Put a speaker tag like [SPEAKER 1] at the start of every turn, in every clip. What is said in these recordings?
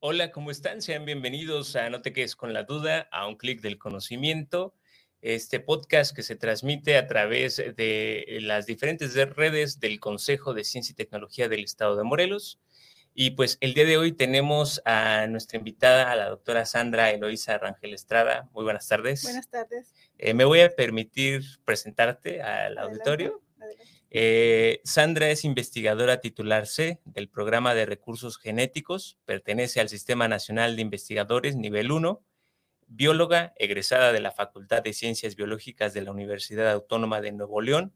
[SPEAKER 1] Hola, ¿cómo están? Sean bienvenidos a No te quedes con la duda, a un clic del conocimiento. Este podcast que se transmite a través de las diferentes de- redes del Consejo de Ciencia y Tecnología del Estado de Morelos. Y pues el día de hoy tenemos a nuestra invitada, a la doctora Sandra Eloísa Rangel Estrada. Muy buenas tardes.
[SPEAKER 2] Buenas tardes.
[SPEAKER 1] Eh, me voy a permitir presentarte al auditorio.
[SPEAKER 2] Adelante.
[SPEAKER 1] Eh, Sandra es investigadora titular C del programa de recursos genéticos, pertenece al Sistema Nacional de Investigadores nivel 1, bióloga egresada de la Facultad de Ciencias Biológicas de la Universidad Autónoma de Nuevo León,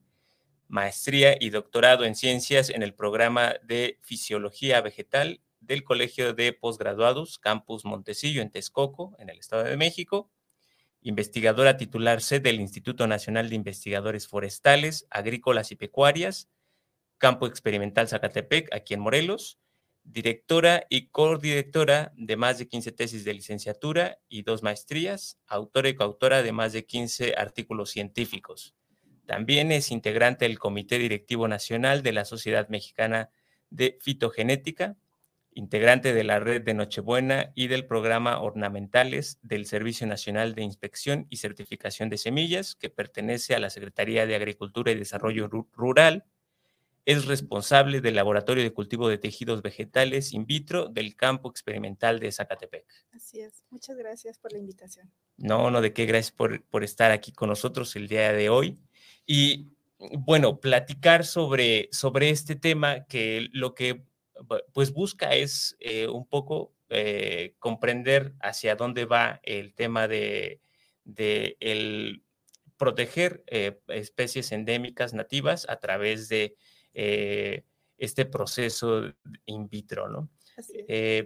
[SPEAKER 1] maestría y doctorado en ciencias en el programa de Fisiología Vegetal del Colegio de Postgraduados Campus Montecillo en Texcoco, en el Estado de México, investigadora titular C del Instituto Nacional de Investigadores Forestales, Agrícolas y Pecuarias, Campo Experimental Zacatepec, aquí en Morelos, directora y codirectora de más de 15 tesis de licenciatura y dos maestrías, autora y coautora de más de 15 artículos científicos. También es integrante del Comité Directivo Nacional de la Sociedad Mexicana de Fitogenética, integrante de la red de Nochebuena y del programa Ornamentales del Servicio Nacional de Inspección y Certificación de Semillas, que pertenece a la Secretaría de Agricultura y Desarrollo Ru- Rural. Es responsable del Laboratorio de Cultivo de Tejidos Vegetales in vitro del Campo Experimental de Zacatepec.
[SPEAKER 2] Así es. Muchas gracias por la invitación.
[SPEAKER 1] No, no, de qué, gracias por, por estar aquí con nosotros el día de hoy. Y bueno, platicar sobre, sobre este tema que lo que pues busca es eh, un poco eh, comprender hacia dónde va el tema de, de el proteger eh, especies endémicas nativas a través de este proceso in vitro, ¿no?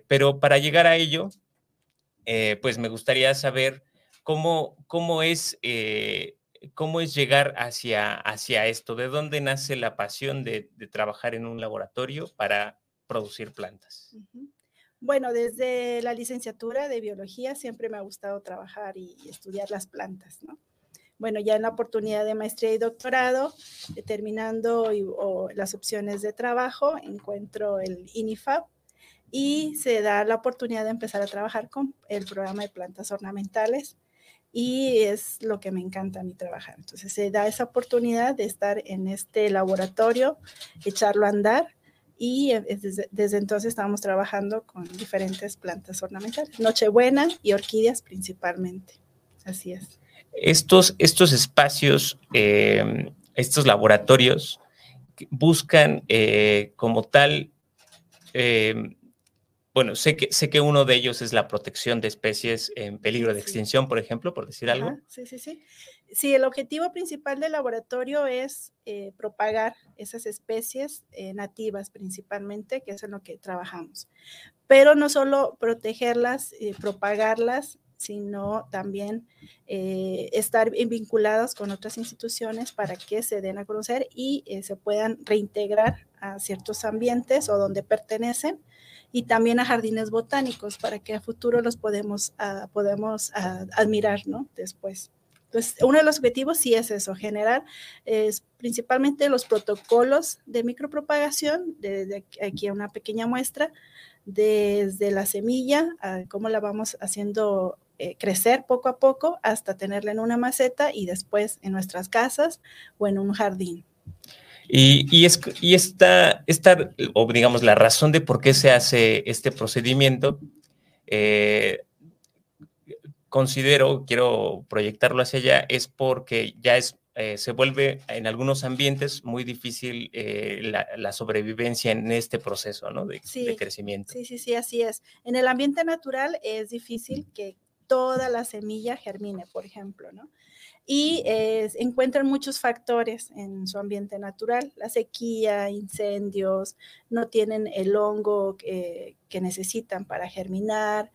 [SPEAKER 1] Pero para llegar a ello, pues me gustaría saber cómo, cómo, es, cómo es llegar hacia, hacia esto, de dónde nace la pasión de, de trabajar en un laboratorio para producir plantas.
[SPEAKER 2] Bueno, desde la licenciatura de biología siempre me ha gustado trabajar y estudiar las plantas, ¿no? Bueno, ya en la oportunidad de maestría y doctorado, eh, terminando y- o las opciones de trabajo, encuentro el INIFAP y se da la oportunidad de empezar a trabajar con el programa de plantas ornamentales y es lo que me encanta a mí trabajar. Entonces se da esa oportunidad de estar en este laboratorio, echarlo a andar y eh, desde, desde entonces estamos trabajando con diferentes plantas ornamentales, Nochebuena y orquídeas principalmente. Así es.
[SPEAKER 1] Estos, estos espacios, eh, estos laboratorios buscan eh, como tal, eh, bueno, sé que, sé que uno de ellos es la protección de especies en peligro de extinción, por ejemplo, por decir algo.
[SPEAKER 2] Ajá, sí, sí, sí. Sí, el objetivo principal del laboratorio es eh, propagar esas especies eh, nativas principalmente, que es en lo que trabajamos. Pero no solo protegerlas, eh, propagarlas, sino también estar vinculados con otras instituciones para que se den a conocer y se puedan reintegrar a ciertos ambientes o donde pertenecen y también a jardines botánicos para que a futuro los podemos, ah, admirar, ¿no? Después. Entonces, uno de los objetivos sí es eso, generar principalmente los protocolos de micropropagación, desde aquí a una pequeña muestra, desde la semilla, cómo la vamos haciendo eh, crecer poco a poco hasta tenerla en una maceta y después en nuestras casas o en un jardín.
[SPEAKER 1] Y, es, y esta, esta, o digamos, la razón de por qué se hace este procedimiento, eh, considero, quiero proyectarlo hacia allá, es porque ya es, eh, se vuelve en algunos ambientes muy difícil eh, la, la, sobrevivencia en este proceso ¿no? de,
[SPEAKER 2] Sí,
[SPEAKER 1] de, crecimiento.
[SPEAKER 2] Sí, sí, sí, así es. En el ambiente natural es difícil que toda la semilla germine, por ejemplo, ¿no? y eh, encuentran muchos factores en su ambiente natural, la sequía, incendios, no tienen el hongo que, que necesitan para germinar,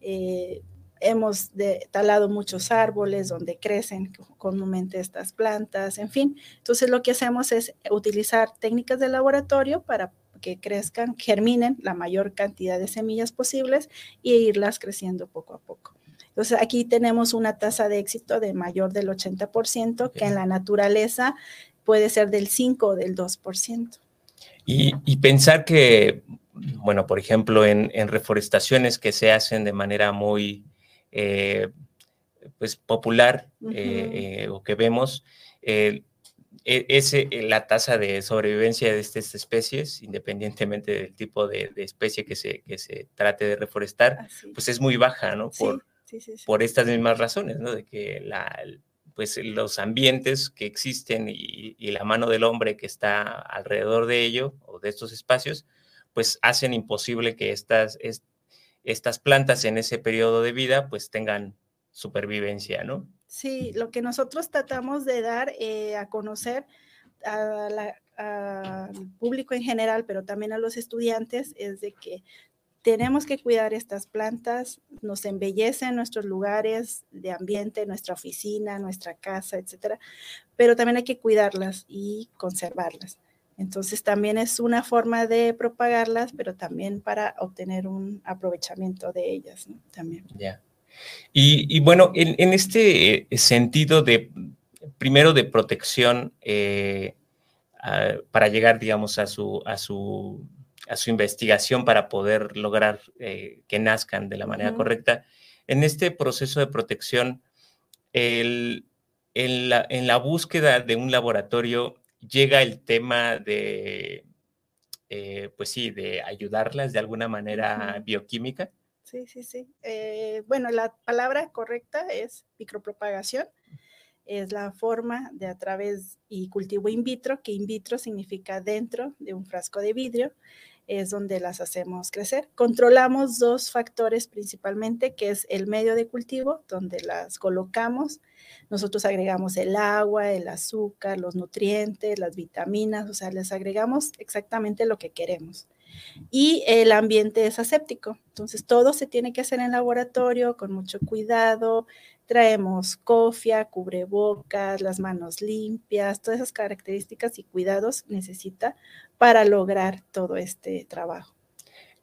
[SPEAKER 2] eh, hemos talado muchos árboles donde crecen comúnmente estas plantas, en fin. Entonces lo que hacemos es utilizar técnicas de laboratorio para que crezcan, germinen la mayor cantidad de semillas posibles e irlas creciendo poco a poco. Entonces aquí tenemos una tasa de éxito de mayor del 80%, que en la naturaleza puede ser del 5 o del 2%.
[SPEAKER 1] Y, pensar que, bueno, por ejemplo, en, reforestaciones que se hacen de manera muy eh, pues, popular eh, eh, o que vemos, e, eh, la tasa de sobrevivencia de estas especies, independientemente del tipo de, especie que se, que se trate de reforestar, pues es muy baja, ¿no? Por, por estas mismas razones, ¿no? De que la, pues los ambientes que existen y, la mano del hombre que está alrededor de ello o de estos espacios, pues hacen imposible que estas, estas plantas en ese periodo de vida pues tengan supervivencia, ¿no?
[SPEAKER 2] Sí, lo que nosotros tratamos de dar eh, a conocer al público en general, pero también a los estudiantes, es de que tenemos que cuidar estas plantas, nos embellecen nuestros lugares de ambiente, nuestra oficina, nuestra casa, etcétera, pero también hay que cuidarlas y conservarlas. Entonces también es una forma de propagarlas, pero también para obtener un aprovechamiento de ellas, ¿no? También.
[SPEAKER 1] Ya. Y, bueno, en, este eh, sentido de, primero de protección eh, para llegar, digamos, a su, a su, a su investigación para poder lograr eh, que nazcan de la manera correcta, en este proceso de protección, en, la, búsqueda de un laboratorio llega el tema de, pues sí, de ayudarlas de alguna manera bioquímica.
[SPEAKER 2] Sí, sí, sí. Eh, bueno, la palabra correcta es micropropagación. Es la forma de a través y cultivo in vitro, que in vitro significa dentro de un frasco de vidrio, es donde las hacemos crecer. Controlamos dos factores principalmente, que es el medio de cultivo, donde las colocamos. Nosotros agregamos el agua, el azúcar, los nutrientes, las vitaminas, o sea, les agregamos exactamente lo que queremos y el ambiente es aséptico. Entonces, todo se tiene que hacer en laboratorio con mucho cuidado. Traemos cofia, cubrebocas, las manos limpias, todas esas características y cuidados necesita para lograr todo este trabajo.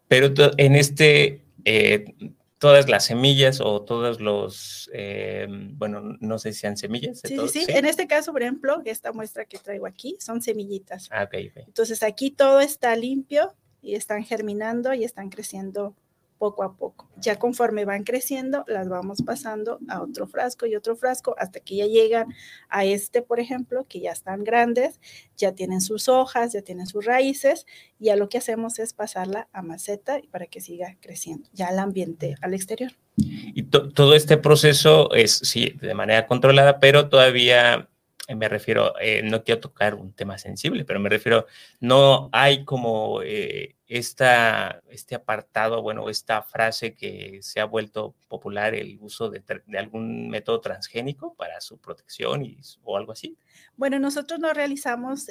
[SPEAKER 1] Pero en este, eh, todas las semillas o todos los, eh, bueno, no sé si sean semillas.
[SPEAKER 2] Sí, sí, sí, En este caso, por ejemplo, esta muestra que traigo aquí son semillitas.
[SPEAKER 1] Ah, ok.
[SPEAKER 2] Entonces aquí todo está limpio, y están germinando y están creciendo poco a poco. Ya conforme van creciendo, las vamos pasando a otro frasco y otro frasco hasta que ya llegan a este, por ejemplo, que ya están grandes, ya tienen sus hojas, ya tienen sus raíces, y ya lo que hacemos es pasarla a maceta para que siga creciendo, ya al ambiente, al exterior.
[SPEAKER 1] Y todo este proceso es, sí, de manera controlada, pero todavía eh, me refiero, eh, no quiero tocar un tema sensible, pero me refiero, no hay como eh, esta, este apartado, bueno, esta frase que se ha vuelto popular, el uso de, algún método transgénico para su protección y, o algo así.
[SPEAKER 2] Bueno, nosotros no realizamos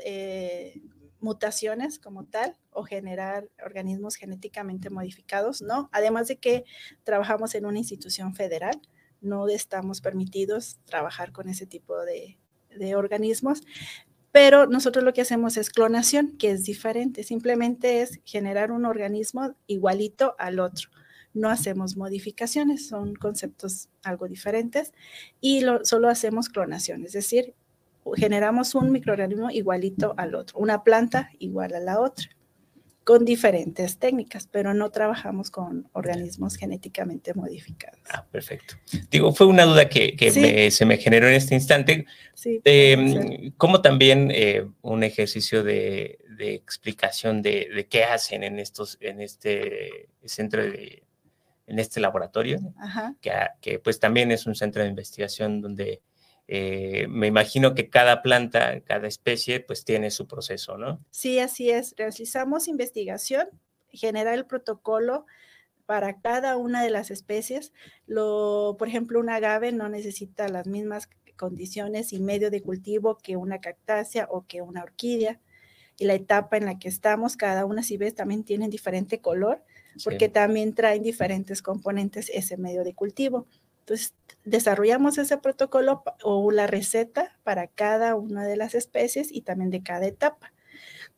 [SPEAKER 2] mutaciones como tal o generar organismos genéticamente modificados, ¿no? Además de que trabajamos en una institución federal, no estamos permitidos trabajar con ese tipo de, de organismos, pero nosotros lo que hacemos es clonación, que es diferente, simplemente es generar un organismo igualito al otro. No hacemos modificaciones, son conceptos algo diferentes y solo hacemos clonación, es decir, generamos un microorganismo igualito al otro, una planta igual a la otra con diferentes técnicas, pero no trabajamos con organismos genéticamente modificados.
[SPEAKER 1] Ah, perfecto. Digo, fue una duda que, se me generó en este instante. Sí, eh, como también eh, un ejercicio de, explicación de, qué hacen en estos, en este centro de, en este laboratorio, Que, que pues también es un centro de investigación donde eh, me imagino que cada planta, cada especie, pues tiene su proceso, ¿no?
[SPEAKER 2] Sí, así es. Realizamos investigación, generar el protocolo para cada una de las especies. Lo, por ejemplo, un agave no necesita las mismas condiciones y medio de cultivo que una cactácea o que una orquídea. Y la etapa en la que estamos, cada una, si ves, también tiene diferente color porque también traen diferentes componentes ese medio de cultivo. Entonces, desarrollamos ese protocolo o la receta para cada una de las especies y también de cada etapa.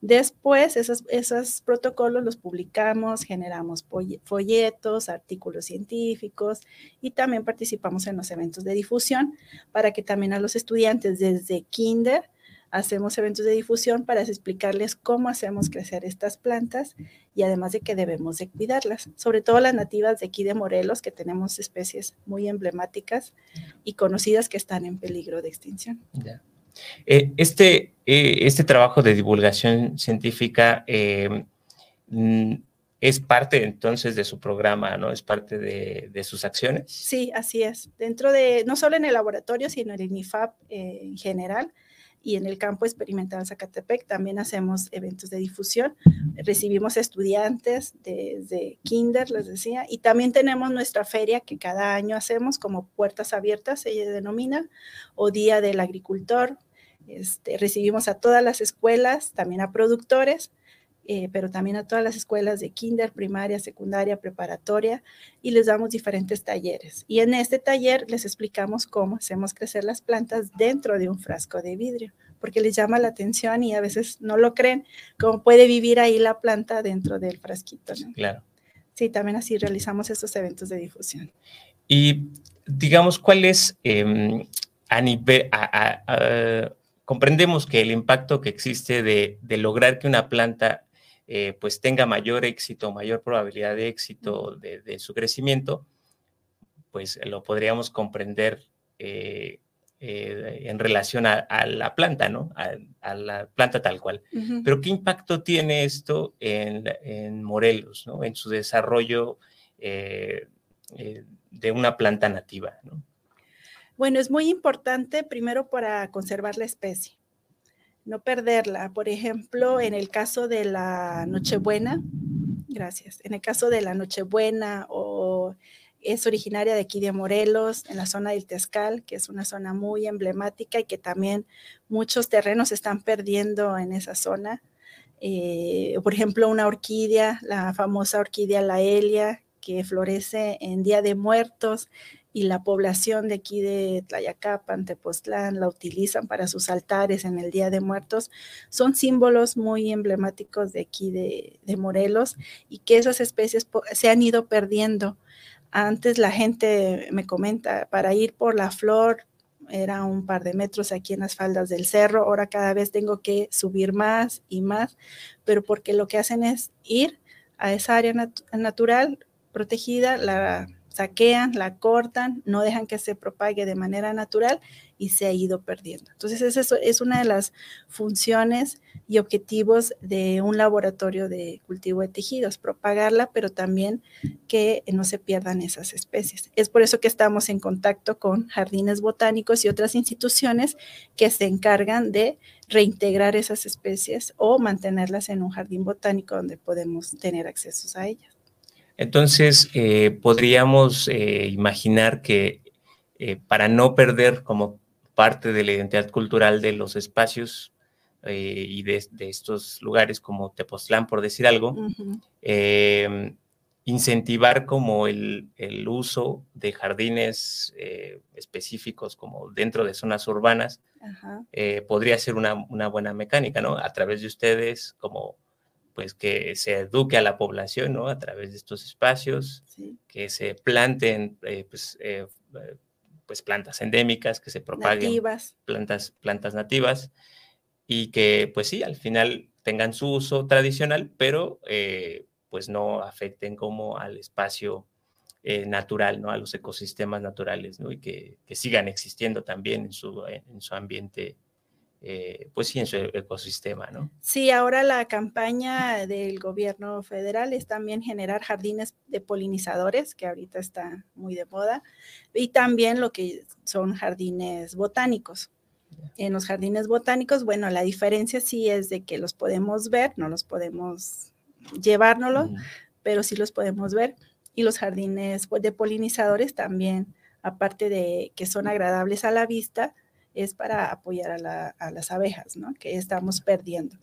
[SPEAKER 2] Después, esos, esos protocolos los publicamos, generamos folletos, artículos científicos y también participamos en los eventos de difusión para que también a los estudiantes desde kinder hacemos eventos de difusión para explicarles cómo hacemos crecer estas plantas y además de que debemos de cuidarlas, sobre todo las nativas de aquí de Morelos, que tenemos especies muy emblemáticas y conocidas que están en peligro de extinción.
[SPEAKER 1] Eh, este, eh, este trabajo de divulgación científica eh, mm, es parte entonces de su programa, ¿no? Es parte de, sus acciones.
[SPEAKER 2] Sí, así es. Dentro de, no solo en el laboratorio, sino en el INIFAP en general y en el campo experimental Zacatepec también hacemos eventos de difusión. Recibimos estudiantes desde kinder, les decía, y también tenemos nuestra feria que cada año hacemos como puertas abiertas, se denomina, o Día del Agricultor, este, recibimos a todas las escuelas, también a productores, eh, pero también a todas las escuelas de kinder, primaria, secundaria, preparatoria, y les damos diferentes talleres. Y en este taller les explicamos cómo hacemos crecer las plantas dentro de un frasco de vidrio, porque les llama la atención y a veces no lo creen, cómo puede vivir ahí la planta dentro del frasquito.
[SPEAKER 1] Claro.
[SPEAKER 2] Sí, también así realizamos estos eventos de difusión.
[SPEAKER 1] Y digamos, ¿cuál es em, a nivel, comprendemos que el impacto que existe de, lograr que una planta eh, pues tenga mayor éxito, mayor probabilidad de éxito de, su crecimiento, pues lo podríamos comprender eh, eh, en relación a, la planta, ¿no? A, la planta tal cual. Pero ¿qué impacto tiene esto en, Morelos, ¿no? En su desarrollo de una planta nativa, ¿no?
[SPEAKER 2] Bueno, es muy importante primero para conservar la especie, no perderla. Por ejemplo, en el caso de la Nochebuena, gracias, en el caso de la Nochebuena o es originaria de aquí de Morelos, en la zona del Tezcal, que es una zona muy emblemática y que también muchos terrenos están perdiendo en esa zona. Eh, por ejemplo, una orquídea, la famosa orquídea Laelia, que florece en Día de Muertos y la población de aquí de Tlayacapan, Tepoztlán, la utilizan para sus altares en el Día de Muertos, son símbolos muy emblemáticos de aquí de, Morelos y que esas especies se han ido perdiendo. Antes la gente me comenta, para ir por la flor era un par de metros aquí en las faldas del cerro, ahora cada vez tengo que subir más y más, pero porque lo que hacen es ir a esa área natural protegida, la saquean, la cortan, no dejan que se propague de manera natural y se ha ido perdiendo. Entonces, eso es una de las funciones y objetivos de un laboratorio de cultivo de tejidos, propagarla, pero también que no se pierdan esas especies. Es por eso que estamos en contacto con jardines botánicos y otras instituciones que se encargan de reintegrar esas especies o mantenerlas en un jardín botánico donde podemos tener acceso a ellas.
[SPEAKER 1] Entonces, eh, podríamos eh, imaginar que eh, para no perder como parte de la identidad cultural de los espacios y de, estos lugares como Tepoztlán, por decir algo, em, incentivar como el, uso de jardines específicos como dentro de zonas urbanas, podría ser una, una, buena mecánica, ¿no? A través de ustedes como pues que se eduque a la población, ¿no? A través de estos espacios, que se planten, eh, pues, eh, eh, pues, plantas endémicas, que se propaguen plantas, plantas nativas y que, pues sí, al final tengan su uso tradicional, pero pues no afecten como al espacio natural, ¿no? A los ecosistemas naturales, ¿no? Y que, que sigan existiendo también en su, en su ambiente eh, pues sí, en su ecosistema, ¿no?
[SPEAKER 2] Sí, ahora la campaña del gobierno federal es también generar jardines de polinizadores, que ahorita está muy de moda, y también lo que son jardines botánicos. En los jardines botánicos, bueno, la diferencia sí es de que los podemos ver, no los podemos llevárnoslos, pero sí los podemos ver. Y los jardines de polinizadores también, aparte de que son agradables a la vista, es para apoyar a, las abejas, ¿no? Que estamos perdiendo.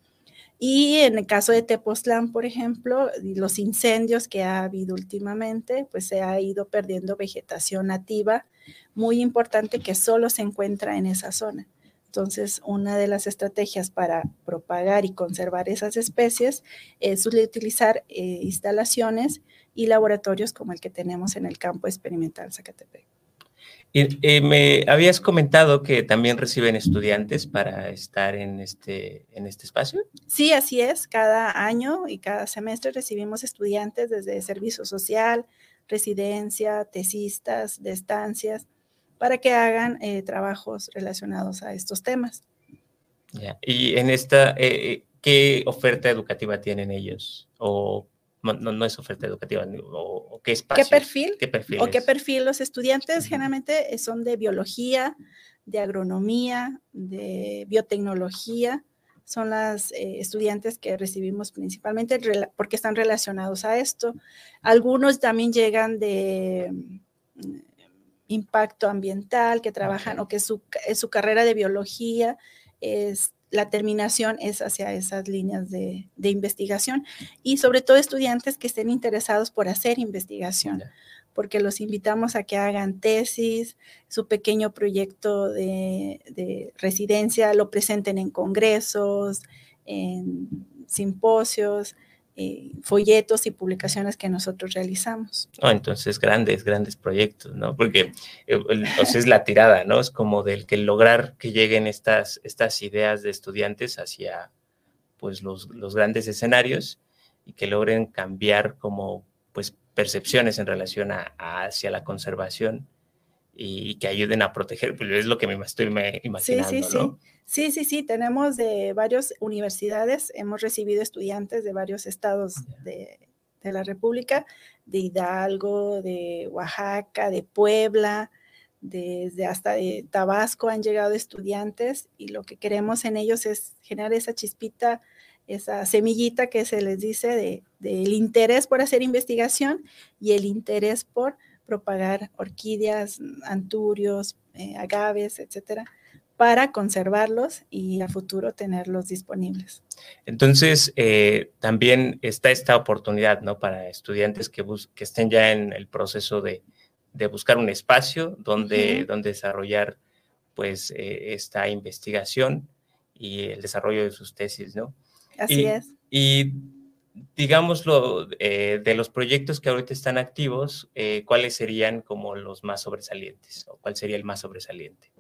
[SPEAKER 2] Y en el caso de Tepoztlán, por ejemplo, los incendios que ha habido últimamente, pues se ha ido perdiendo vegetación nativa muy importante que solo se encuentra en esa zona. Entonces, una de las estrategias para propagar y conservar esas especies es utilizar eh, instalaciones y laboratorios como el que tenemos en el campo experimental Zacatepec.
[SPEAKER 1] Eh, me habías comentado que también reciben estudiantes para estar en este, en este espacio.
[SPEAKER 2] Sí, así es. Cada año y cada semestre recibimos estudiantes desde servicio social, residencia, tesistas, de estancias, para que hagan eh, trabajos relacionados a estos temas.
[SPEAKER 1] Y en esta, eh, ¿qué oferta educativa tienen ellos? ¿O no, no es oferta educativa, o, qué espacio.
[SPEAKER 2] ¿Qué perfil? ¿Qué perfil? ¿O qué perfil? Los estudiantes generalmente son de biología, de agronomía, de biotecnología. Son las eh, estudiantes que recibimos principalmente porque están relacionados a esto. Algunos también llegan de mm, impacto ambiental, que trabajan o que su, su carrera de biología es la terminación es hacia esas líneas de, investigación y sobre todo estudiantes que estén interesados por hacer investigación, porque los invitamos a que hagan tesis, su pequeño proyecto de residencia, lo presenten en congresos, en simposios, eh, folletos y publicaciones que nosotros realizamos.
[SPEAKER 1] entonces, grandes, grandes proyectos, ¿no? Porque eh, es la tirada, ¿no? Es como del que lograr que lleguen estas, estas ideas de estudiantes hacia, pues, los, los grandes escenarios y que logren cambiar como, pues, percepciones en relación a, hacia la conservación y, que ayuden a proteger, pues es lo que me estoy imaginando, sí, sí,
[SPEAKER 2] ¿no? Sí. Sí, sí, sí, tenemos de varias universidades, hemos recibido estudiantes de varios estados de, la República, de Hidalgo, de Oaxaca, de Puebla, desde hasta de Tabasco han llegado estudiantes y lo que queremos en ellos es generar esa chispita, esa semillita que se les dice del de, interés por hacer investigación y el interés por propagar orquídeas, anturios, eh, agaves, etcétera, para conservarlos y a futuro tenerlos disponibles.
[SPEAKER 1] Entonces, eh, también está esta oportunidad, ¿no? Para estudiantes que, que estén ya en el proceso de, buscar un espacio donde, donde desarrollar, pues, eh, esta investigación y el desarrollo de sus tesis, ¿no?
[SPEAKER 2] Así es.
[SPEAKER 1] Y digámoslo, eh, de los proyectos que ahorita están activos, ¿cuáles serían como los más sobresalientes o cuál sería el más sobresaliente?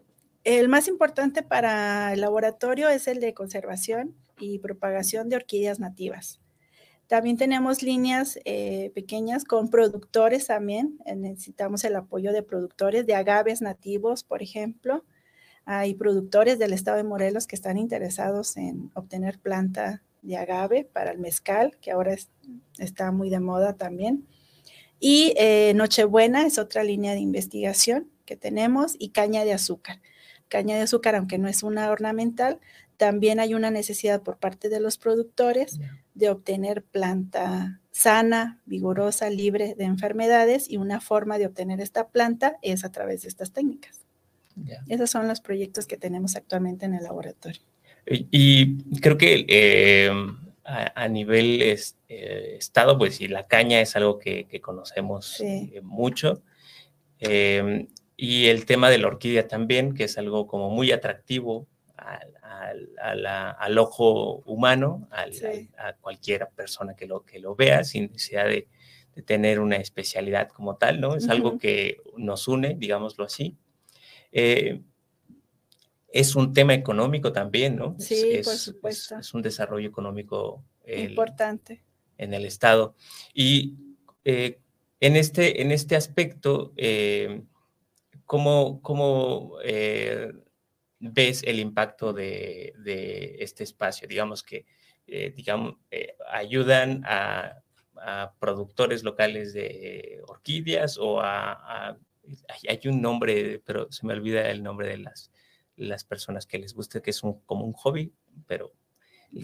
[SPEAKER 2] El más importante para el laboratorio es el de conservación y propagación de orquídeas nativas. También tenemos líneas eh, pequeñas con productores también. Eh, necesitamos el apoyo de productores de agaves nativos, por ejemplo. Hay productores del estado de Morelos que están interesados en obtener planta de agave para el mezcal, que ahora está muy de moda también. Y eh, Nochebuena es otra línea de investigación que tenemos y caña de azúcar caña de azúcar, aunque no es una ornamental, también hay una necesidad por parte de los productores de obtener planta sana, vigorosa, libre de enfermedades y una forma de obtener esta planta es a través de estas técnicas. Esos son los proyectos que tenemos actualmente en el laboratorio.
[SPEAKER 1] Y, creo que eh, a, nivel eh, estado, pues sí, la caña es algo que, conocemos eh, mucho. Y el tema de la orquídea también, que es algo como muy atractivo al, ojo humano, a cualquier persona que lo, que lo vea, sin necesidad de, tener una especialidad como tal, ¿no? Es algo que nos une, digámoslo así. Eh, es un tema económico también, ¿no?
[SPEAKER 2] Sí, es, por supuesto.
[SPEAKER 1] Es, un desarrollo económico
[SPEAKER 2] importante
[SPEAKER 1] en el Estado. Y eh, en, este, en este aspecto, eh, ¿cómo, eh, ves el impacto de, este espacio? Digamos que eh, digamos, eh, ayudan a, productores locales de orquídeas o a, hay un nombre, pero se me olvida el nombre de las, las personas que les gusta, que es un, como un hobby, pero...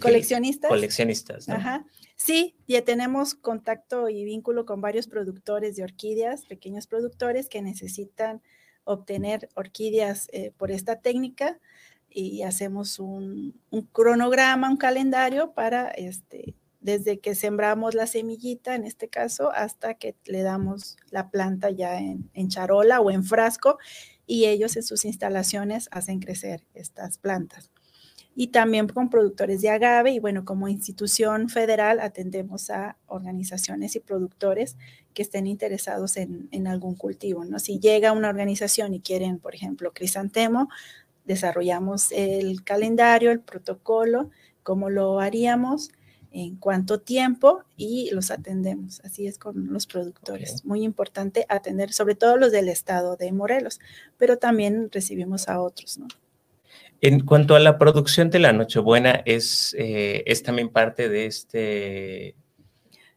[SPEAKER 2] ¿Coleccionistas?
[SPEAKER 1] Coleccionistas.
[SPEAKER 2] Ajá. Sí, ya tenemos contacto y vínculo con varios productores de orquídeas, pequeños productores que necesitan obtener orquídeas eh, por esta técnica y hacemos un, un cronograma, un calendario para este, desde que sembramos la semillita, en este caso, hasta que le damos la planta ya en, en, charola o en frasco y ellos en sus instalaciones hacen crecer estas plantas. Y también con productores de agave y bueno, como institución federal atendemos a organizaciones y productores que estén interesados en, en algún cultivo, ¿no? Si llega una organización y quieren, por ejemplo, crisantemo, desarrollamos el calendario, el protocolo, cómo lo haríamos, en cuánto tiempo y los atendemos. Así es con los productores. Muy importante atender, sobre todo los del estado de Morelos, pero también recibimos a otros, ¿no?
[SPEAKER 1] En cuanto a la producción de la Nochebuena, ¿es, eh, es también parte de este,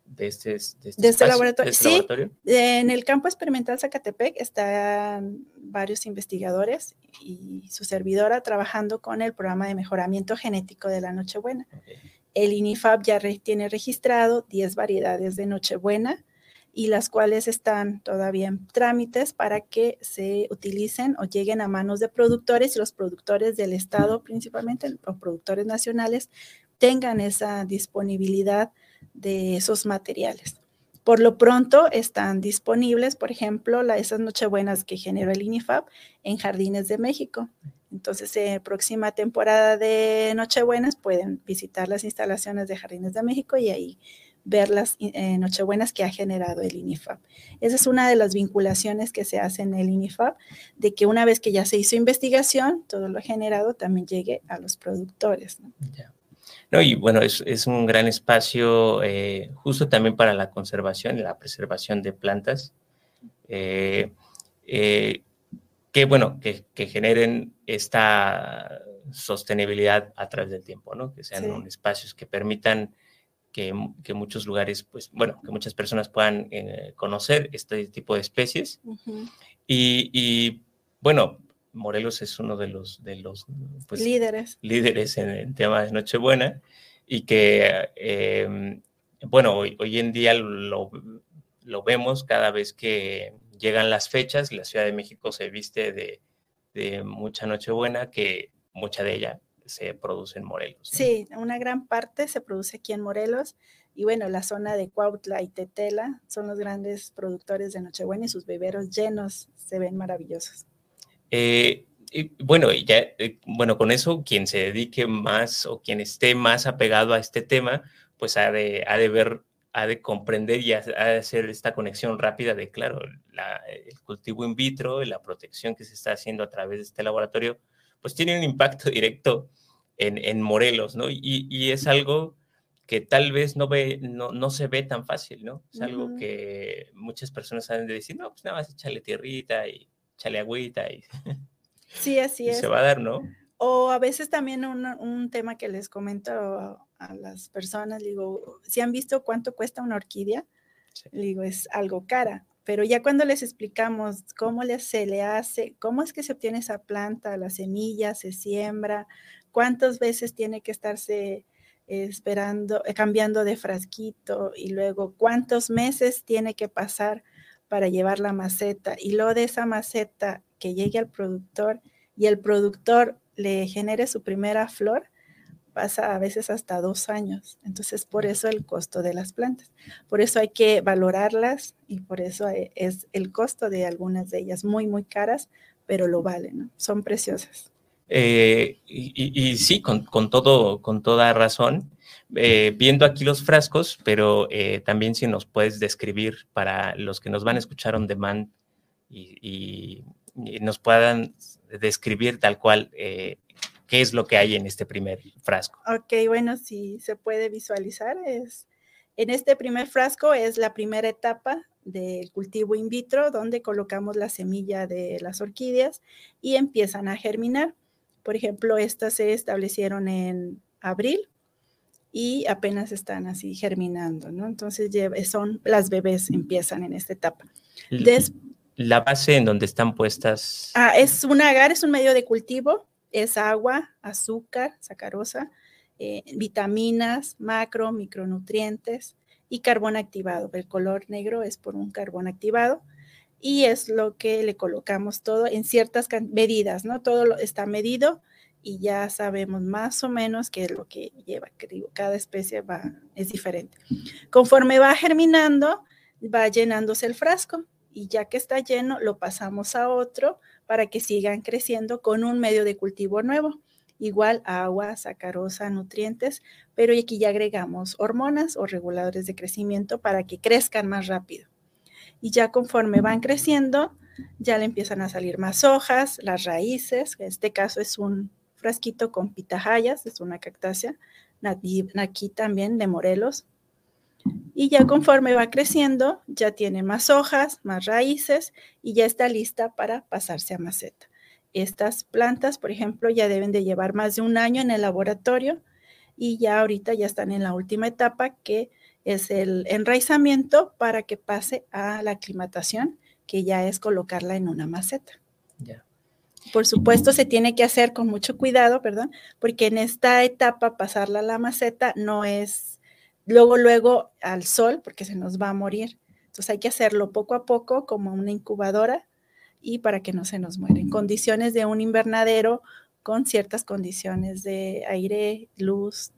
[SPEAKER 1] de este, de este,
[SPEAKER 2] de este laboratorio? sí, laboratorio? en el campo experimental Zacatepec están varios investigadores y su servidora trabajando con el programa de mejoramiento genético de la Nochebuena. Okay. El INIFAP ya tiene registrado 10 variedades de Nochebuena y las cuales están todavía en trámites para que se utilicen o lleguen a manos de productores y los productores del Estado principalmente, los productores nacionales, tengan esa disponibilidad de esos materiales. Por lo pronto están disponibles, por ejemplo, la, esas Nochebuenas que generó el INIFAP en Jardines de México. Entonces, en próxima temporada de Nochebuenas pueden visitar las instalaciones de Jardines de México y ahí ver las eh, Nochebuenas que ha generado el INIFAP. Esa es una de las vinculaciones que se hace en el INIFAP, de que una vez que ya se hizo investigación, todo lo generado también llegue a los productores.
[SPEAKER 1] No, y bueno, es, es un gran espacio eh, justo también para la conservación y la preservación de plantas. Eh, eh, que bueno, que, que, generen esta sostenibilidad a través del tiempo, ¿no? Que sean sí. espacios que permitan que, que, muchos lugares, pues, bueno, que muchas personas puedan eh, conocer este tipo de especies. Uh -huh. y, y, bueno, Morelos es uno de los, de los
[SPEAKER 2] pues, líderes.
[SPEAKER 1] líderes en el tema de Nochebuena y que, eh, bueno, hoy, hoy, en día lo, lo vemos cada vez que llegan las fechas, la Ciudad de México se viste de, de mucha Nochebuena, que mucha de ella se produce en Morelos.
[SPEAKER 2] ¿no? Sí, una gran parte se produce aquí en Morelos. Y bueno, la zona de Cuautla y Tetela son los grandes productores de Nochebuena y sus viveros llenos se ven maravillosos.
[SPEAKER 1] Eh, y bueno, ya, eh, bueno, con eso, quien se dedique más o quien esté más apegado a este tema, pues ha de, ha de ver ha de comprender y ha de hacer esta conexión rápida de, claro, la, el cultivo in vitro y la protección que se está haciendo a través de este laboratorio, pues tiene un impacto directo en, en Morelos, ¿no? Y, y, es algo que tal vez no, ve, no, no se ve tan fácil, ¿no? Es uh -huh. algo que muchas personas saben de decir, no, pues nada más échale tierrita y échale agüita y...
[SPEAKER 2] Sí, así
[SPEAKER 1] y
[SPEAKER 2] es.
[SPEAKER 1] Se va a dar, ¿no?
[SPEAKER 2] O a veces también un, un tema que les comento a, a, las personas, digo, si han visto cuánto cuesta una orquídea, sí. digo, es algo cara, pero ya cuando les explicamos cómo le, se le hace, cómo es que se obtiene esa planta, la semilla, se siembra, cuántas veces tiene que estarse esperando, eh, cambiando de frasquito y luego cuántos meses tiene que pasar para llevar la maceta y luego de esa maceta que llegue al productor y el productor le genere su primera flor, pasa a veces hasta dos años. Entonces, por eso el costo de las plantas. Por eso hay que valorarlas y por eso es el costo de algunas de ellas muy, muy caras, pero lo valen, ¿no? Son preciosas.
[SPEAKER 1] Eh, y, y, y, sí, con, con, todo, con toda razón. Eh, viendo aquí los frascos, pero eh, también si nos puedes describir para los que nos van a escuchar on demand y, nos puedan describir tal cual eh, qué es lo que hay en este primer frasco.
[SPEAKER 2] Ok, bueno, si se puede visualizar, es en este primer frasco es la primera etapa del cultivo in vitro, donde colocamos la semilla de las orquídeas y empiezan a germinar. Por ejemplo, estas se establecieron en abril y apenas están así germinando, ¿no? Entonces son las bebés empiezan en esta etapa.
[SPEAKER 1] Des la base en donde están puestas.
[SPEAKER 2] Ah, es un agar, es un medio de cultivo, es agua, azúcar, sacarosa, eh, vitaminas, macro, micronutrientes y carbón activado. El color negro es por un carbón activado y es lo que le colocamos todo en ciertas medidas, ¿no? Todo está medido y ya sabemos más o menos qué es lo que lleva. cada especie va, es diferente. Conforme va germinando, va llenándose el frasco y ya que está lleno, lo pasamos a otro para que sigan creciendo con un medio de cultivo nuevo. Igual agua, sacarosa, nutrientes, pero aquí ya agregamos hormonas o reguladores de crecimiento para que crezcan más rápido. Y ya conforme van creciendo, ya le empiezan a salir más hojas, las raíces, en este caso es un frasquito con pitahayas, es una cactácea, aquí también de Morelos. Y ya conforme va creciendo, ya tiene más hojas, más raíces y ya está lista para pasarse a maceta. Estas plantas, por ejemplo, ya deben de llevar más de un año en el laboratorio y ya ahorita ya están en la última etapa que es el enraizamiento para que pase a la aclimatación, que ya es colocarla en una maceta. Ya. Por supuesto, se tiene que hacer con mucho cuidado, perdón, porque en esta etapa pasarla a la maceta no es luego, luego al sol, porque se nos va a morir. Entonces hay que hacerlo poco a poco, como una incubadora, y para que no se nos muera. En condiciones de un invernadero, con ciertas condiciones de aire, luz,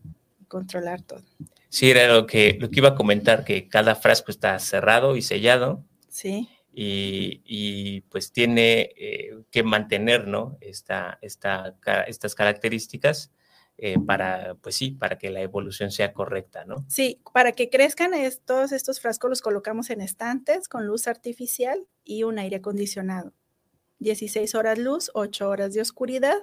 [SPEAKER 2] controlar todo.
[SPEAKER 1] Sí, era lo que, lo que iba a comentar, que cada frasco está cerrado y sellado.
[SPEAKER 2] Sí
[SPEAKER 1] y, pues tiene eh, que mantener ¿no? esta, esta, estas características eh, para, pues sí, para que la evolución sea correcta, ¿no?
[SPEAKER 2] Sí, para que crezcan estos, estos frascos los colocamos en estantes con luz artificial y un aire acondicionado. 16 horas luz, 8 horas de oscuridad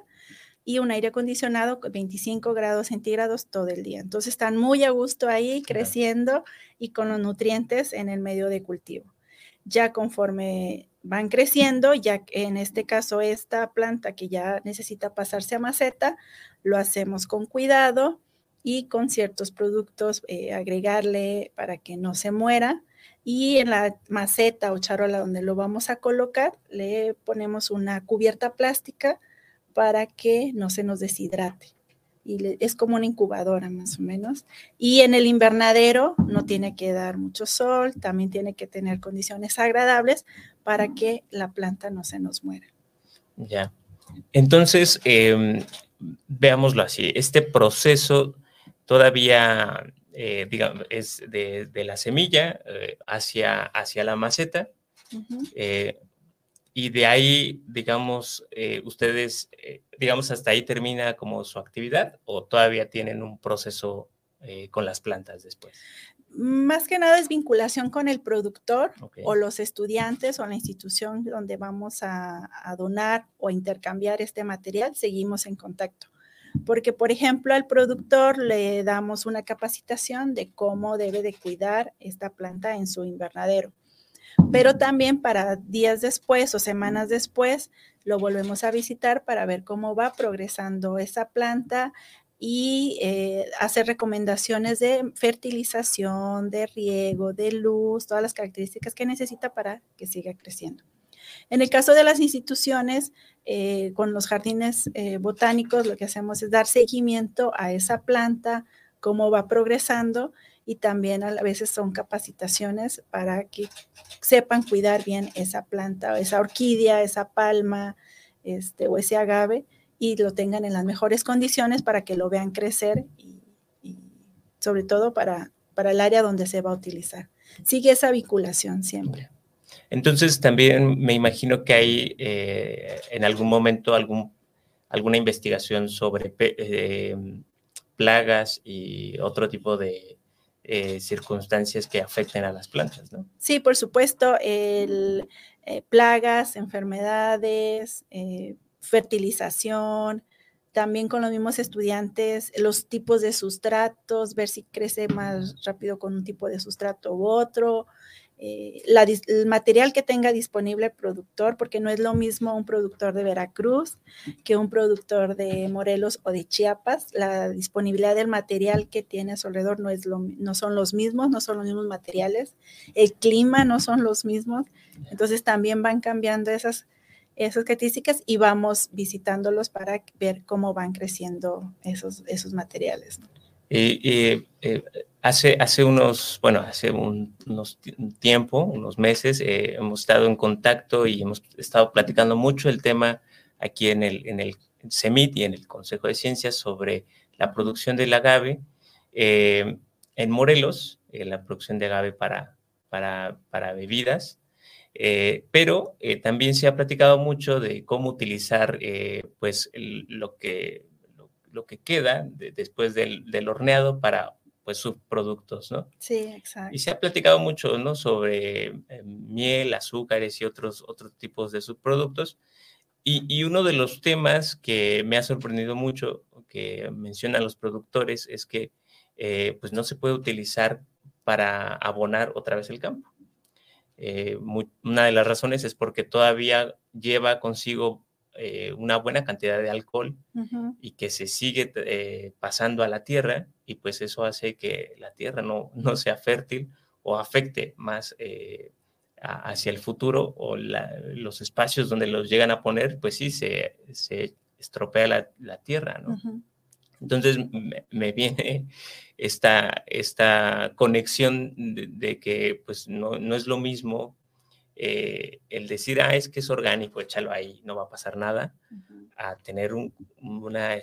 [SPEAKER 2] y un aire acondicionado con 25 grados centígrados todo el día. Entonces están muy a gusto ahí creciendo y con los nutrientes en el medio de cultivo ya conforme van creciendo, ya en este caso esta planta que ya necesita pasarse a maceta, lo hacemos con cuidado y con ciertos productos eh, agregarle para que no se muera. Y en la maceta o charola donde lo vamos a colocar, le ponemos una cubierta plástica para que no se nos deshidrate y es como una incubadora más o menos. Y en el invernadero no tiene que dar mucho sol, también tiene que tener condiciones agradables para que la planta no se nos muera.
[SPEAKER 1] Ya. Entonces, em, veámoslo así, este proceso todavía, eh, digamos, es de, la semilla eh, hacia, hacia la maceta y de ahí, digamos, eh, ustedes, eh, digamos, hasta ahí termina como su actividad o todavía tienen un proceso eh, con las plantas después?
[SPEAKER 2] Más que nada es vinculación con el productor o los estudiantes o la institución donde vamos a, a donar o intercambiar este material, seguimos en contacto. Porque por ejemplo al productor le damos una capacitación de cómo debe de cuidar esta planta en su invernadero pero también para días después o semanas después lo volvemos a visitar para ver cómo va progresando esa planta y eh, hacer recomendaciones de fertilización, de riego, de luz, todas las características que necesita para que siga creciendo. En el caso de las instituciones, eh, con los jardines eh, botánicos, lo que hacemos es dar seguimiento a esa planta, cómo va progresando y también a veces son capacitaciones para que sepan cuidar bien esa planta, esa orquídea, esa palma este, o ese agave y lo tengan en las mejores condiciones para que lo vean crecer y, sobre todo para, para el área donde se va a utilizar. Sigue esa vinculación siempre.
[SPEAKER 1] Entonces también me imagino que hay eh, en algún momento algún, alguna investigación sobre eh, plagas y otro tipo de, eh, circunstancias que afecten a las plantas, ¿no?
[SPEAKER 2] Sí, por supuesto, el, eh, plagas, enfermedades, eh, fertilización, también con los mismos estudiantes, los tipos de sustratos, ver si crece más rápido con un tipo de sustrato u otro, eh, el material que tenga disponible el productor, porque no es lo mismo un productor de Veracruz que un productor de Morelos o de Chiapas. La disponibilidad del material que tiene a su alrededor no, es lo, no son los mismos, no son los mismos materiales. El clima no son los mismos. Entonces también van cambiando esas, esas características y vamos visitándolos para ver cómo van creciendo esos, esos materiales.
[SPEAKER 1] Y, eh, hace, hace unos, bueno, hace un, unos tiempo, unos meses, eh, hemos estado en contacto y hemos estado platicando mucho el tema aquí en el, en el CEMIT y en el Consejo de Ciencias sobre la producción del agave en Morelos, la producción de agave para, para, para bebidas. Eh, pero eh, también se ha platicado mucho de cómo utilizar eh, pues lo, que, lo, que queda después del, horneado para pues subproductos, ¿no?
[SPEAKER 2] Sí, exacto.
[SPEAKER 1] Y se ha platicado mucho, ¿no? Sobre miel, azúcares y otros, otros tipos de subproductos. Y, y, uno de los temas que me ha sorprendido mucho, que mencionan los productores, es que pues no se puede utilizar para abonar otra vez el campo. Eh, una de las razones es porque todavía lleva consigo eh, una buena cantidad de alcohol y que se sigue eh, pasando a la tierra y pues eso hace que la tierra no, no sea fértil o afecte más hacia el futuro o los espacios donde los llegan a poner, pues sí, se, se estropea la, la tierra, ¿no? Entonces me, viene esta, esta conexión de, que pues no, es lo mismo eh, el decir, ah, es que es orgánico, échalo ahí, no va a pasar nada, a tener un, una,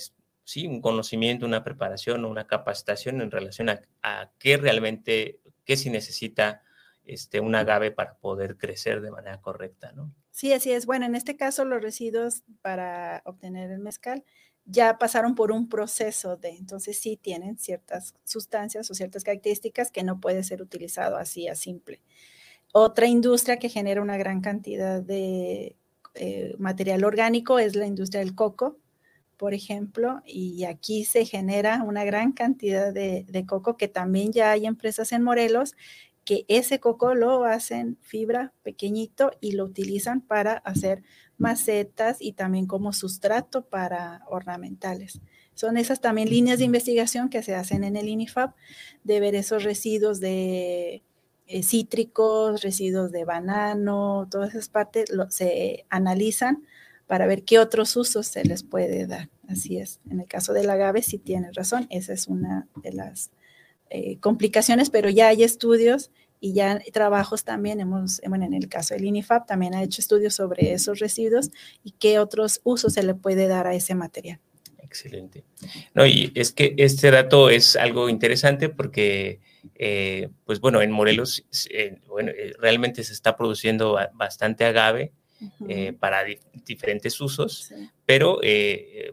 [SPEAKER 1] sí, un conocimiento, una preparación, una capacitación en relación a, qué realmente, qué si necesita este, un agave para poder crecer de manera correcta, ¿no?
[SPEAKER 2] Sí, así es. Bueno, en este caso los residuos para obtener el mezcal ya pasaron por un proceso de, entonces sí tienen ciertas sustancias o ciertas características que no puede ser utilizado así a simple. Otra industria que genera una gran cantidad de eh, material orgánico es la industria del coco, por ejemplo, y aquí se genera una gran cantidad de, de coco que también ya hay empresas en Morelos que ese coco lo hacen fibra pequeñito y lo utilizan para hacer macetas y también como sustrato para ornamentales. Son esas también líneas de investigación que se hacen en el INIFAP, de ver esos residuos de eh, cítricos, residuos de banano, todas esas partes se analizan para ver qué otros usos se les puede dar. Así es. En el caso del agave, sí tiene razón, esa es una de las eh, complicaciones, pero ya hay estudios y ya trabajos también hemos, bueno, en el caso del INIFAP también ha hecho estudios sobre esos residuos y qué otros usos se le puede dar a ese material.
[SPEAKER 1] Excelente. No, y es que este dato es algo interesante porque, eh, pues bueno, en Morelos, eh, bueno, eh, realmente se está produciendo bastante agave para diferentes usos, pero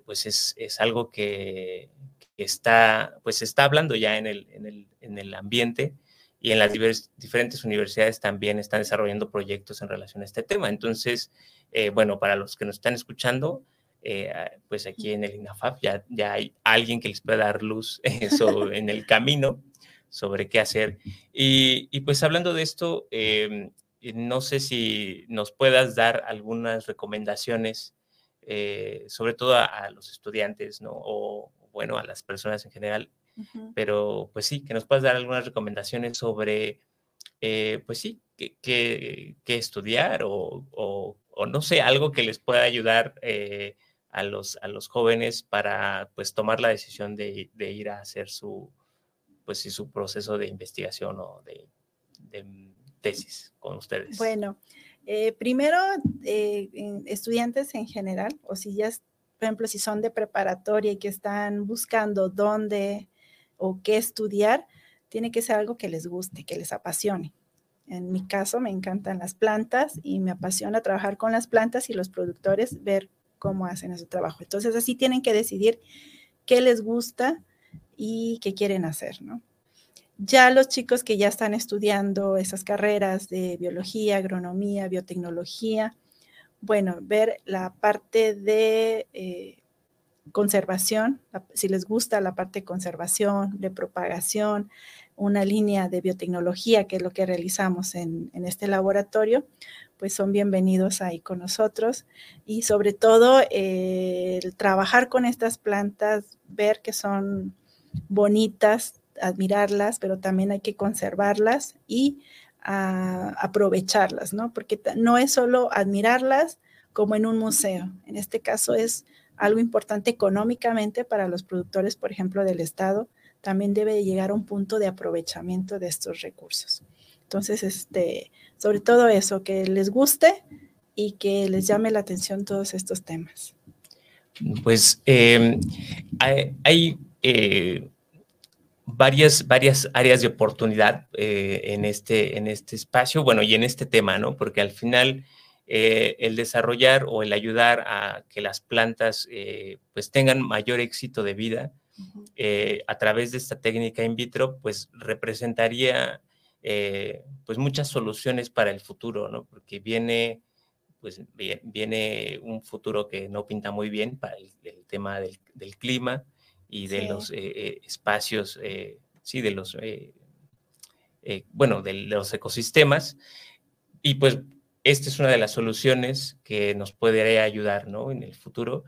[SPEAKER 1] pues es, es algo que, está, pues se está hablando ya en el, en el, en el ambiente y en las diferentes universidades también están desarrollando proyectos en relación a este tema. Entonces, eh, bueno, para los que nos están escuchando, eh, pues aquí en el INAFAP ya, ya hay alguien que les pueda dar luz eso, en el camino sobre qué hacer. Y, pues hablando de esto, em, no sé si nos puedas dar algunas recomendaciones, eh, sobre todo a, a, los estudiantes, ¿no? O bueno, a las personas en general, pero pues sí, que nos puedas dar algunas recomendaciones sobre, eh, pues sí, qué estudiar o, o, no sé, algo que les pueda ayudar eh, a, los, a los jóvenes para pues tomar la decisión de, de ir a hacer su, pues sí, su proceso de investigación o de, tesis con ustedes.
[SPEAKER 2] Bueno, eh, primero, estudiantes en general, o si ya, por ejemplo, si son de preparatoria y que están buscando dónde o qué estudiar, tiene que ser algo que les guste, que les apasione. En mi caso me encantan las plantas y me apasiona trabajar con las plantas y los productores, ver cómo hacen ese trabajo. Entonces así tienen que decidir qué les gusta y qué quieren hacer, ¿no? Ya los chicos que ya están estudiando esas carreras de biología, agronomía, biotecnología, bueno, ver la parte de eh, conservación, si les gusta la parte de conservación, de propagación, una línea de biotecnología, que es lo que realizamos en, este laboratorio, pues son bienvenidos ahí con nosotros. Y sobre todo, eh, el trabajar con estas plantas, ver que son bonitas, admirarlas, pero también hay que conservarlas y ah, aprovecharlas, ¿no? Porque no es solo admirarlas como en un museo. En este caso es algo importante económicamente para los productores, por ejemplo, del Estado, también debe llegar a un punto de aprovechamiento de estos recursos. Entonces, este, sobre todo eso, que les guste y que les llame la atención todos estos temas.
[SPEAKER 1] Pues em, hay, eh, varias, varias áreas de oportunidad eh, en, este, en este espacio, bueno, y en este tema, ¿no? Porque al final eh, el desarrollar o el ayudar a que las plantas pues tengan mayor éxito de vida a través de esta técnica in vitro, pues representaría pues muchas soluciones para el futuro, ¿no? Porque viene pues viene un futuro que no pinta muy bien para el, tema del, clima y de los eh, eh, espacios, eh, sí, de los, bueno, de los ecosistemas. Y pues esta es una de las soluciones que nos puede ayudar, ¿no? En el futuro,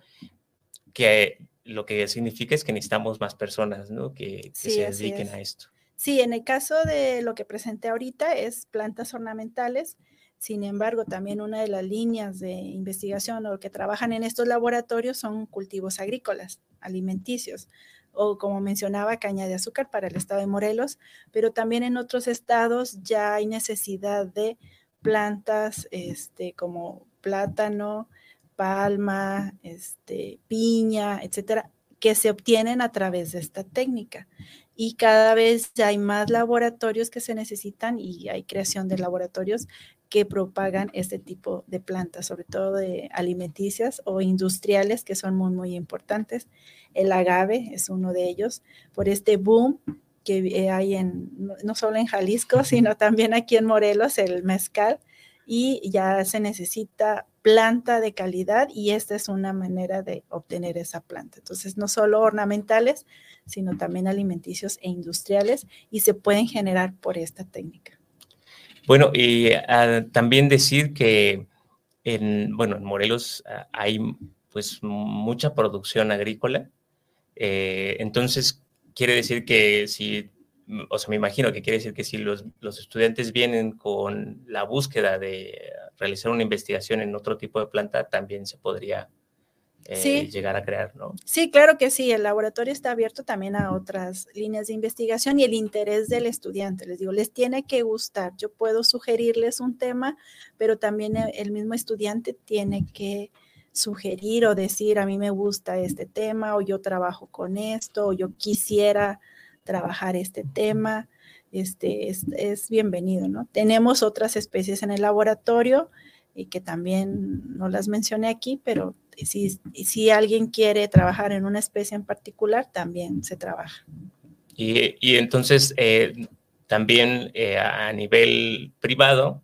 [SPEAKER 1] que lo que significa es que necesitamos más personas, ¿no? Que, se dediquen a esto.
[SPEAKER 2] Sí, en el caso de lo que presenté ahorita es plantas ornamentales sin embargo, también una de las líneas de investigación o que trabajan en estos laboratorios son cultivos agrícolas, alimenticios, o como mencionaba, caña de azúcar para el estado de Morelos, pero también en otros estados ya hay necesidad de plantas este, como plátano, palma, este, piña, etcétera, que se obtienen a través de esta técnica. Y cada vez hay más laboratorios que se necesitan y hay creación de laboratorios que propagan este tipo de plantas, sobre todo de alimenticias o industriales, que son muy, muy importantes. El agave es uno de ellos, por este boom que hay en, no solo en Jalisco, sino también aquí en Morelos, el mezcal, y ya se necesita planta de calidad y esta es una manera de obtener esa planta. Entonces, no solo ornamentales, sino también alimenticios e industriales y se pueden generar por esta técnica.
[SPEAKER 1] Bueno, y ah, también decir que en, bueno, en Morelos ah, hay pues mucha producción agrícola. Eh, entonces, quiere decir que si, o sea, me imagino que quiere decir que si los, los estudiantes vienen con la búsqueda de realizar una investigación en otro tipo de planta, también se podría eh, llegar a crear, ¿no?
[SPEAKER 2] Sí, claro que sí. El laboratorio está abierto también a otras líneas de investigación y el interés del estudiante. Les digo, les tiene que gustar. Yo puedo sugerirles un tema, pero también e, el mismo estudiante tiene que sugerir o decir, a mí me gusta este tema o yo trabajo con esto o yo quisiera trabajar este tema. Este es, es bienvenido, ¿no? Tenemos otras especies en el laboratorio y que también no las mencioné aquí, pero si, si alguien quiere trabajar en una especie en particular, también se trabaja.
[SPEAKER 1] Y, y entonces, eh, también eh, a nivel privado,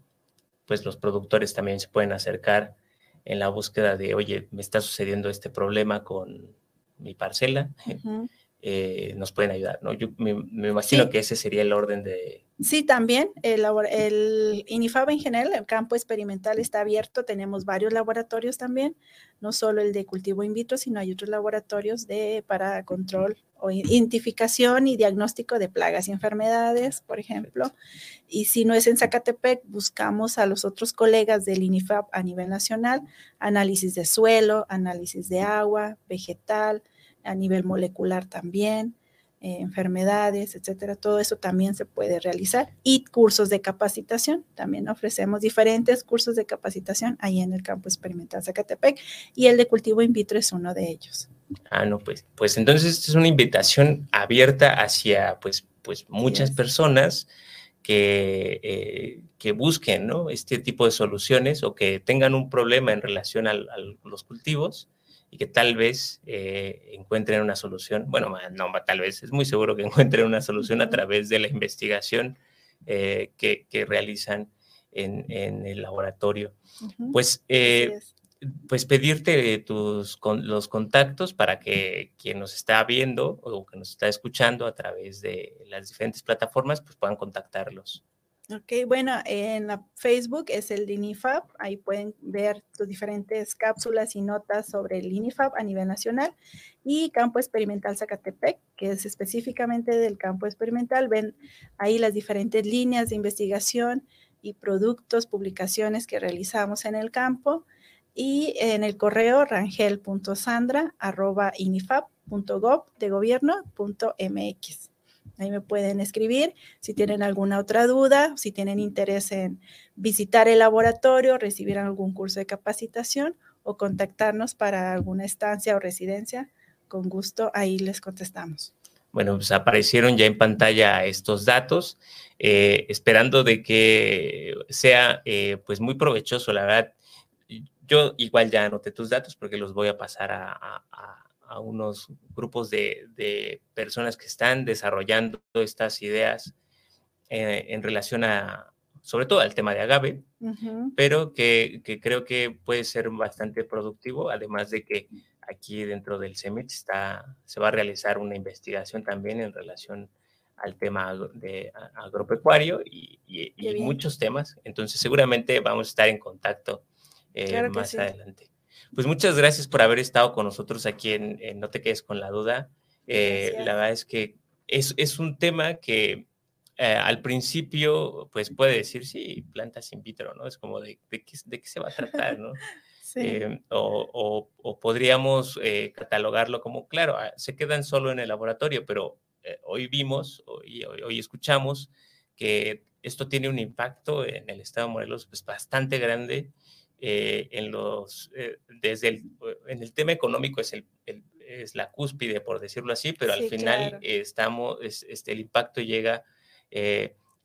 [SPEAKER 1] pues los productores también se pueden acercar en la búsqueda de, oye, me está sucediendo este problema con mi parcela. Eh, nos pueden ayudar, ¿no? Yo me, imagino que ese sería el orden de...
[SPEAKER 2] Sí, también el, el INIFAB en general, el campo experimental está abierto, tenemos varios laboratorios también, no solo el de cultivo in vitro, sino hay otros laboratorios de, para control o identificación y diagnóstico de plagas y enfermedades, por ejemplo. Y si no es en Zacatepec, buscamos a los otros colegas del INIFAB a nivel nacional, análisis de suelo, análisis de agua, vegetal, a nivel molecular también, eh, enfermedades, etcétera. Todo eso también se puede realizar. Y cursos de capacitación. También ofrecemos diferentes cursos de capacitación ahí en el campo experimental Zacatepec y el de cultivo in vitro es uno de ellos.
[SPEAKER 1] Ah, no, pues, pues entonces es una invitación abierta hacia pues, pues muchas personas que, eh, que busquen ¿no? este tipo de soluciones o que tengan un problema en relación a los cultivos y que tal vez eh, encuentren una solución, bueno, no, tal vez, es muy seguro que encuentren una solución a través de la investigación eh, que, que, realizan en, en, el laboratorio. Pues, eh, pues pedirte tus, con, los contactos para que quien nos está viendo o que nos está escuchando a través de las diferentes plataformas, pues puedan contactarlos.
[SPEAKER 2] Ok, bueno, en la Facebook es el INIFAB, ahí pueden ver sus diferentes cápsulas y notas sobre el INIFAB a nivel nacional y Campo Experimental Zacatepec, que es específicamente del campo experimental, ven ahí las diferentes líneas de investigación y productos, publicaciones que realizamos en el campo y en el correo rangel.sandra.inifab.gov de gobierno.mx. Ahí me pueden escribir si tienen alguna otra duda, si tienen interés en visitar el laboratorio, recibir algún curso de capacitación o contactarnos para alguna estancia o residencia, con gusto ahí les contestamos.
[SPEAKER 1] Bueno, pues aparecieron ya en pantalla estos datos, eh, esperando de que sea eh, pues muy provechoso, la verdad. Yo igual ya anoté tus datos porque los voy a pasar a, unos grupos de, personas que están desarrollando estas ideas eh, en relación a, sobre todo al tema de agave, pero que, creo que puede ser bastante productivo, además de que aquí dentro del CEMIT está, se va a realizar una investigación también en relación al tema de agropecuario y, muchos temas. Entonces seguramente vamos a estar en contacto eh, más adelante. Pues muchas gracias por haber estado con nosotros aquí en, No te quedes con la duda. Eh, la verdad es que es, es un tema que eh, al principio, pues puede decir, sí, plantas in vitro, ¿no? Es como de, de, qué, de qué, se va a tratar, ¿no? Eh, o, podríamos eh, catalogarlo como, claro, ah, se quedan solo en el laboratorio, pero eh, hoy vimos, hoy, hoy, escuchamos que esto tiene un impacto en el Estado de Morelos pues, bastante grande. En los, desde el, en el tema económico es, el, es la cúspide, por decirlo así, pero al final estamos, este, el impacto llega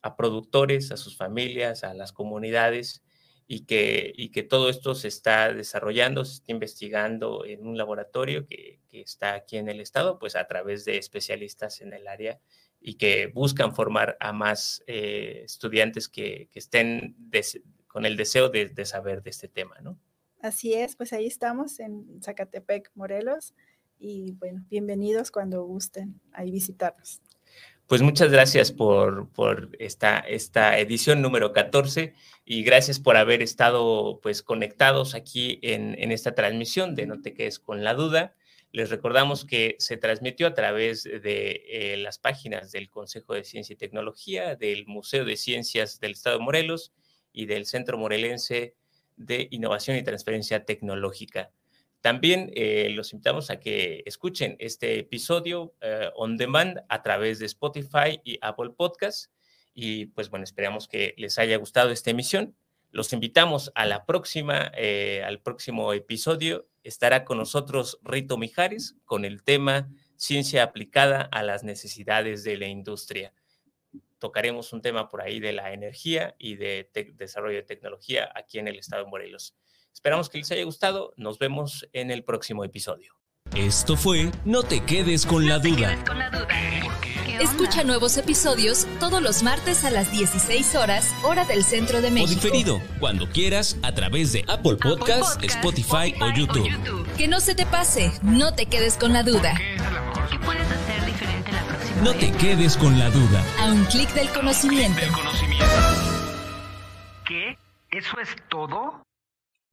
[SPEAKER 1] a productores, a sus familias, a las comunidades, y que, y que todo esto se está desarrollando, se está investigando en un laboratorio que, que, está aquí en el estado, pues a través de especialistas en el área y que buscan formar a más eh, estudiantes que, que estén con el deseo de, de, saber de este tema, ¿no?
[SPEAKER 2] Así es, pues ahí estamos en Zacatepec, Morelos, y bueno, bienvenidos cuando gusten ahí visitarnos.
[SPEAKER 1] Pues muchas gracias por, por esta, esta edición número 14 y gracias por haber estado pues conectados aquí en, en esta transmisión de No te quedes con la duda. Les recordamos que se transmitió a través de eh, las páginas del Consejo de Ciencia y Tecnología, del Museo de Ciencias del Estado de Morelos y del Centro Morelense de Innovación y Transferencia Tecnológica. También eh, los invitamos a que escuchen este episodio eh, on demand a través de Spotify y Apple Podcasts. Y pues bueno, esperamos que les haya gustado esta emisión. Los invitamos a la próxima, eh, al próximo episodio. Estará con nosotros Rito Mijares con el tema Ciencia aplicada a las necesidades de la industria. Tocaremos un tema por ahí de la energía y de desarrollo de tecnología aquí en el estado de Morelos. Esperamos que les haya gustado. Nos vemos en el próximo episodio.
[SPEAKER 3] Esto fue No te quedes con la duda. Escucha nuevos episodios todos los martes a las 16 horas, hora del centro de México.
[SPEAKER 4] O diferido, cuando quieras, a través de Apple Podcasts, Spotify, o, YouTube.
[SPEAKER 3] Que no se te pase, no te quedes con la duda.
[SPEAKER 4] No te quedes con la duda.
[SPEAKER 3] A un clic del conocimiento.
[SPEAKER 5] ¿Qué? ¿Eso es todo?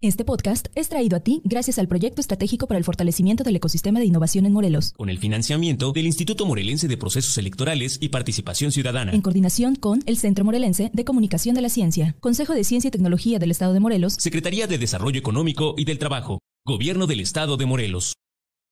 [SPEAKER 3] Este podcast es traído a ti gracias al Proyecto Estratégico para el Fortalecimiento del Ecosistema de Innovación en Morelos.
[SPEAKER 4] Con el financiamiento del Instituto Morelense de Procesos Electorales y Participación Ciudadana.
[SPEAKER 3] En coordinación con el Centro Morelense de Comunicación de la Ciencia, Consejo de Ciencia y Tecnología del Estado de Morelos,
[SPEAKER 4] Secretaría de Desarrollo Económico y del Trabajo, Gobierno del Estado de Morelos.